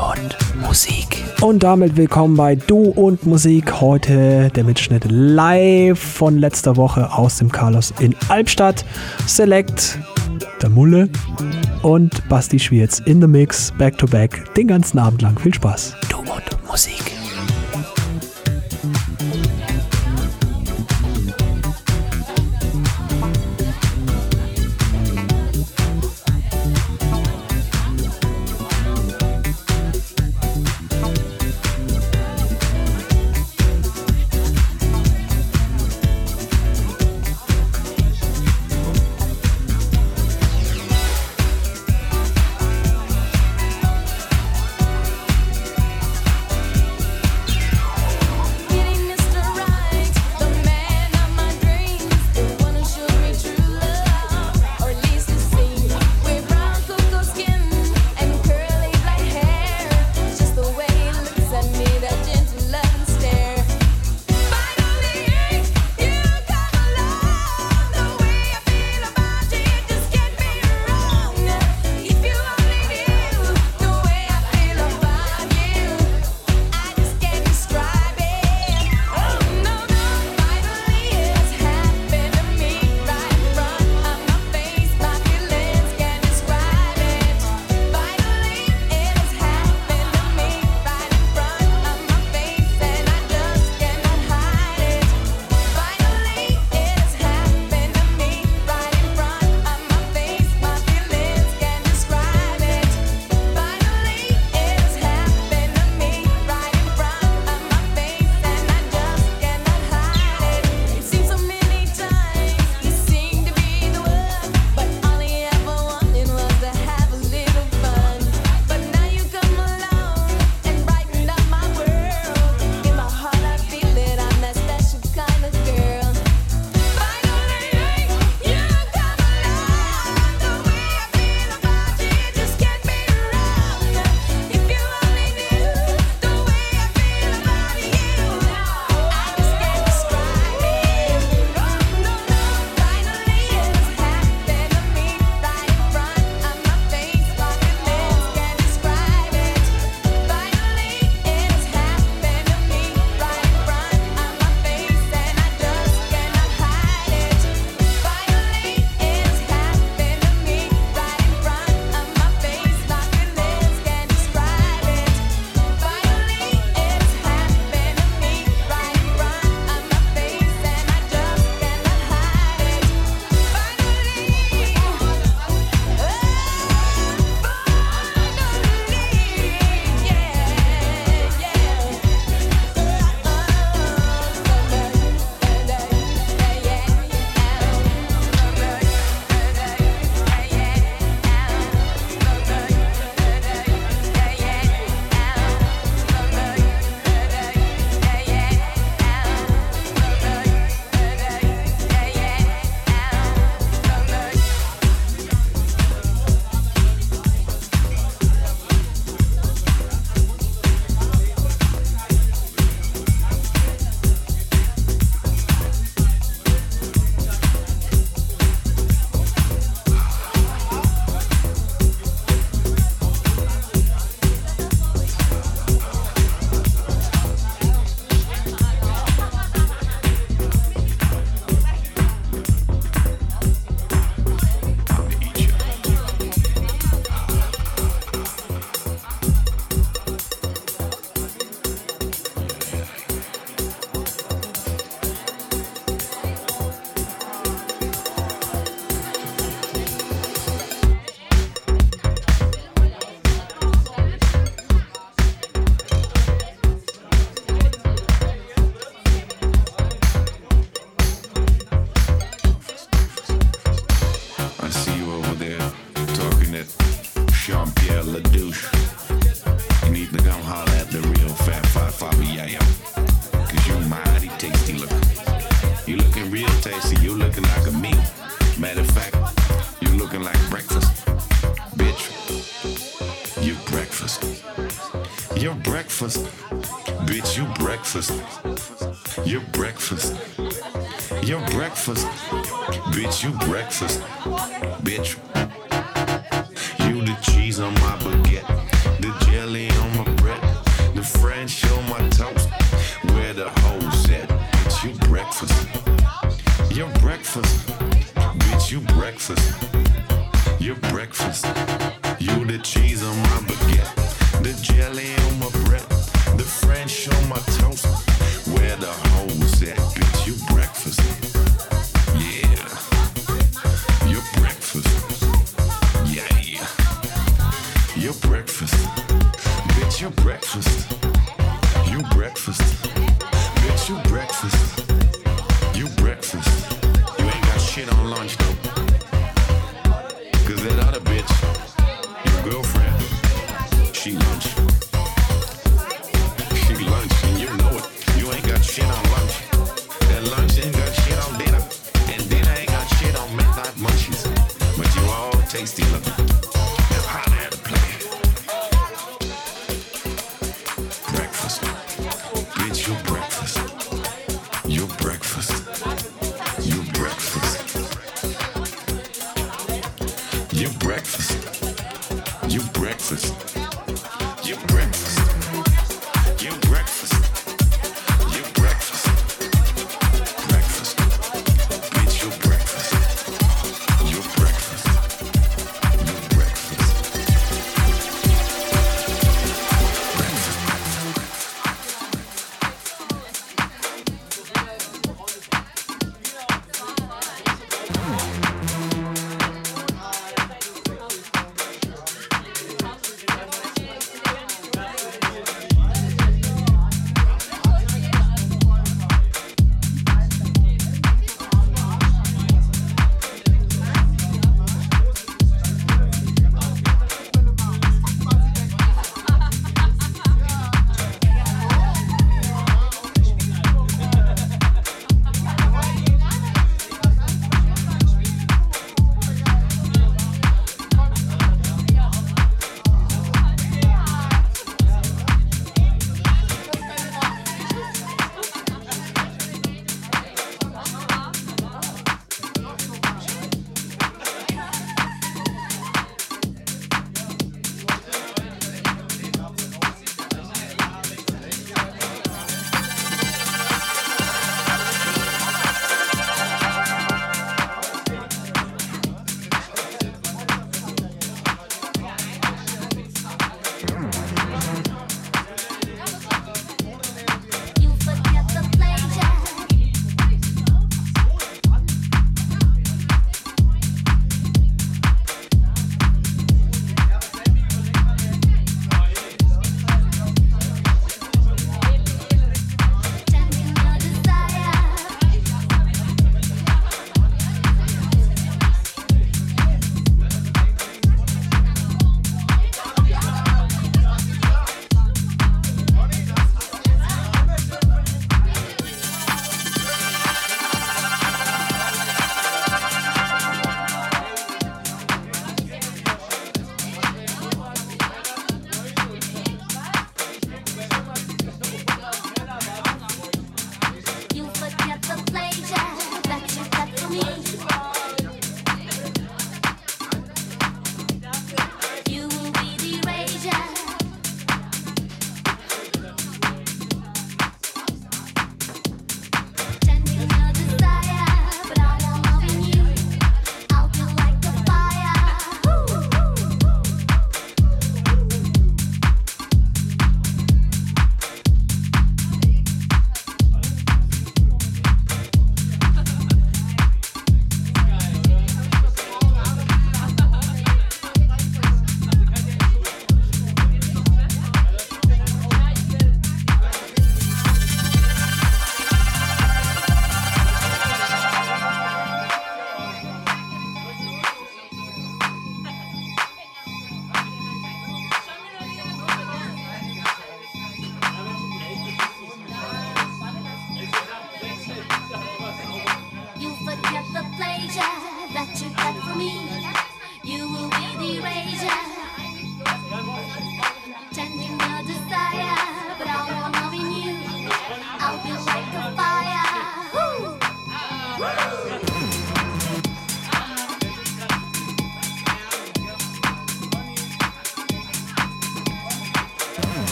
und Musik. Und damit willkommen bei Du und Musik. Heute der Mitschnitt live von letzter Woche aus dem Carlos in Albstadt. Select, der Mulle und Basti Schwierz in the Mix, back to back, den ganzen Abend lang. Viel Spaß. Du und Musik.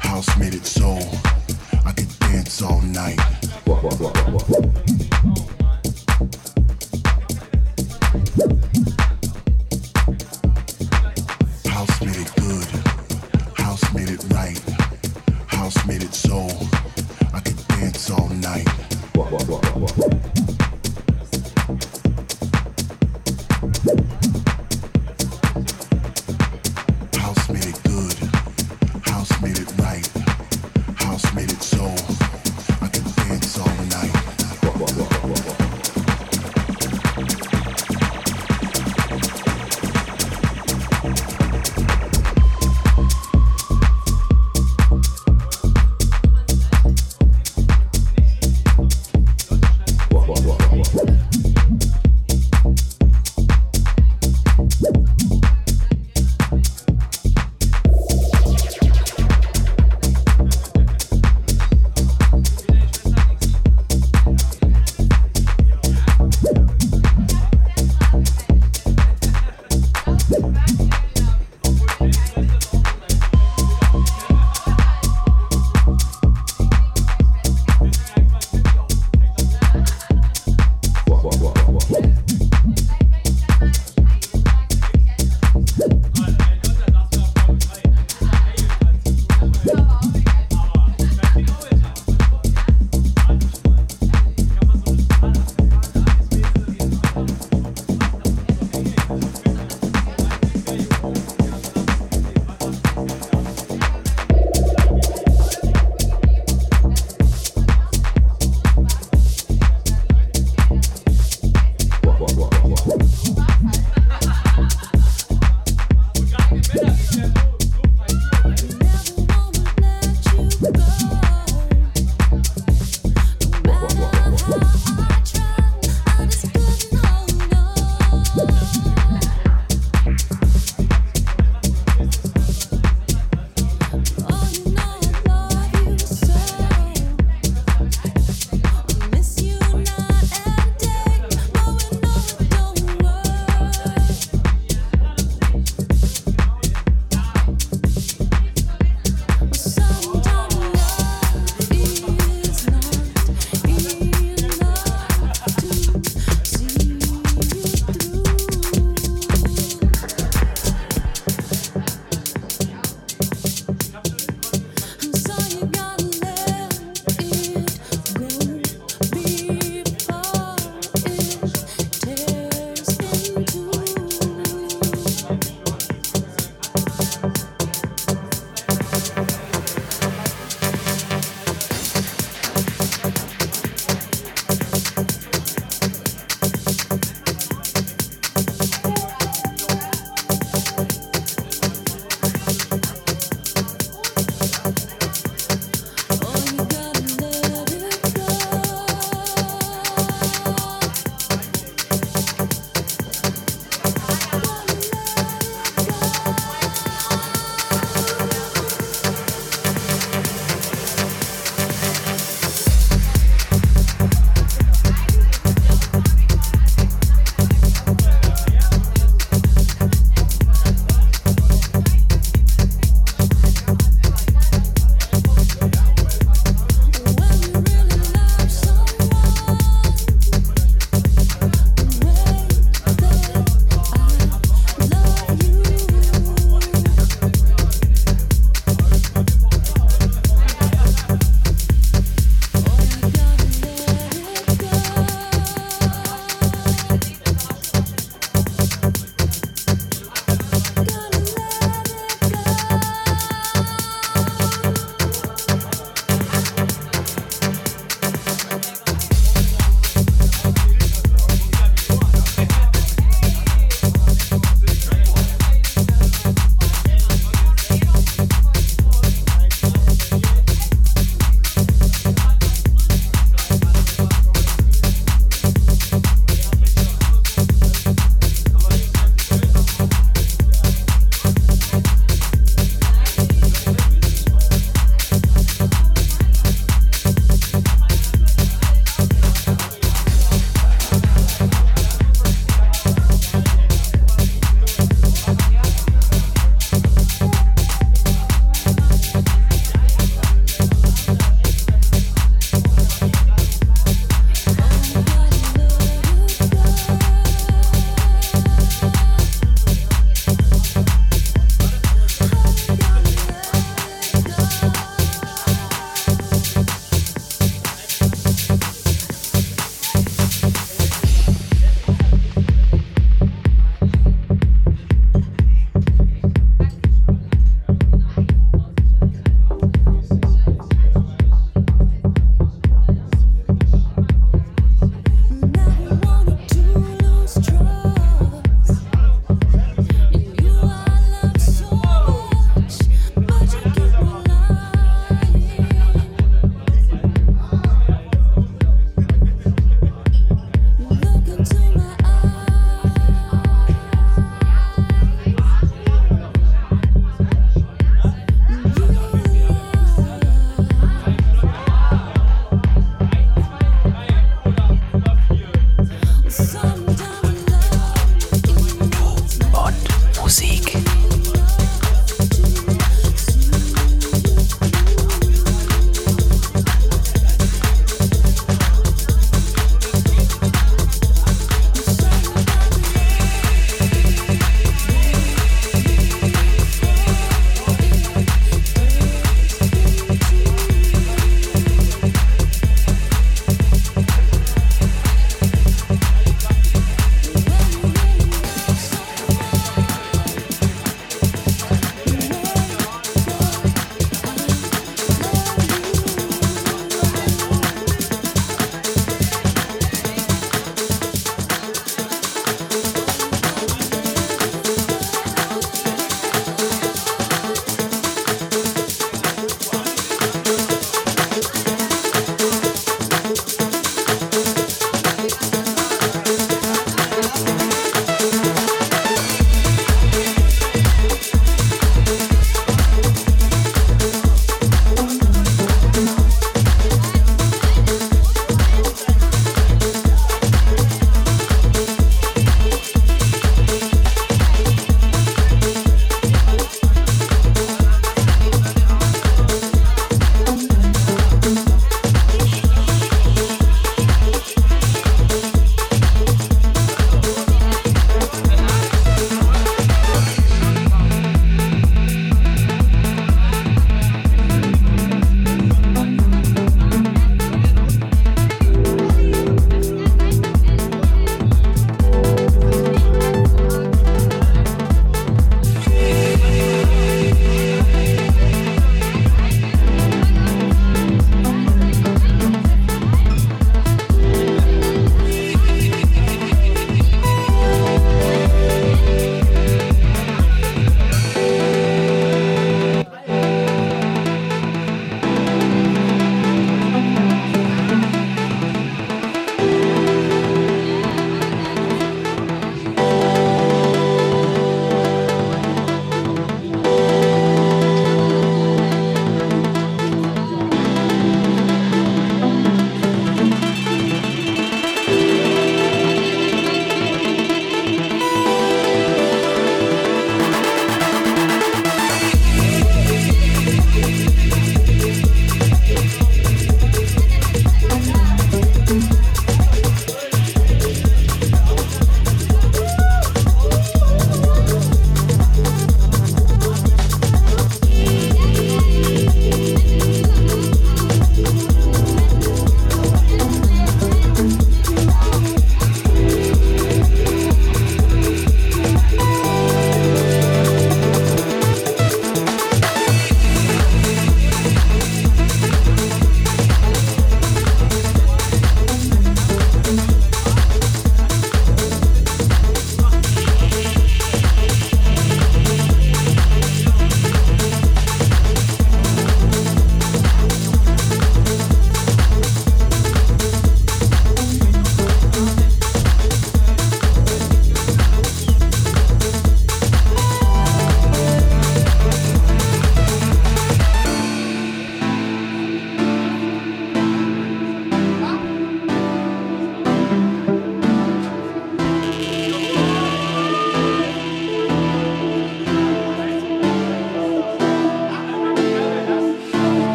House made it so. I could dance all night.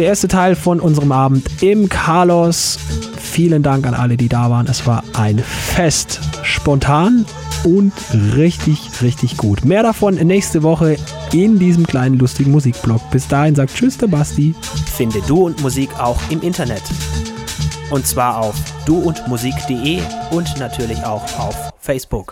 der erste Teil von unserem Abend im Carlos. Vielen Dank an alle, die da waren. Es war ein Fest. Spontan und richtig, richtig gut. Mehr davon nächste Woche in diesem kleinen lustigen Musikblog. Bis dahin sagt Tschüss, der Basti. Finde Du und Musik auch im Internet. Und zwar auf duundmusik.de und natürlich auch auf Facebook.